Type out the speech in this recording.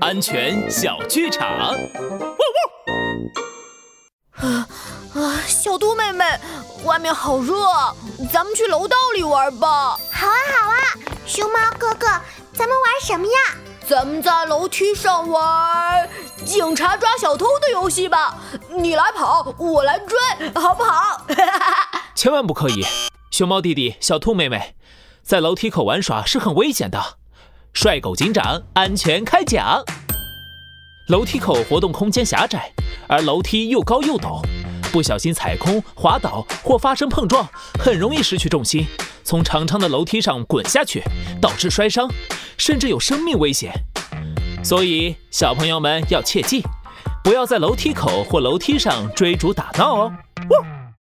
安全小剧场。啊啊！小兔妹妹，外面好热，咱们去楼道里玩吧。好啊，好啊！熊猫哥哥，咱们玩什么呀？咱们在楼梯上玩警察抓小偷的游戏吧。你来跑，我来追，好不好？千万不可以！熊猫弟弟，小兔妹妹，在楼梯口玩耍是很危险的。帅狗警长，安全开讲。楼梯口活动空间狭窄，而楼梯又高又陡，不小心踩空、滑倒或发生碰撞，很容易失去重心，从长长的楼梯上滚下去，导致摔伤，甚至有生命危险。所以，小朋友们要切记，不要在楼梯口或楼梯上追逐打闹哦。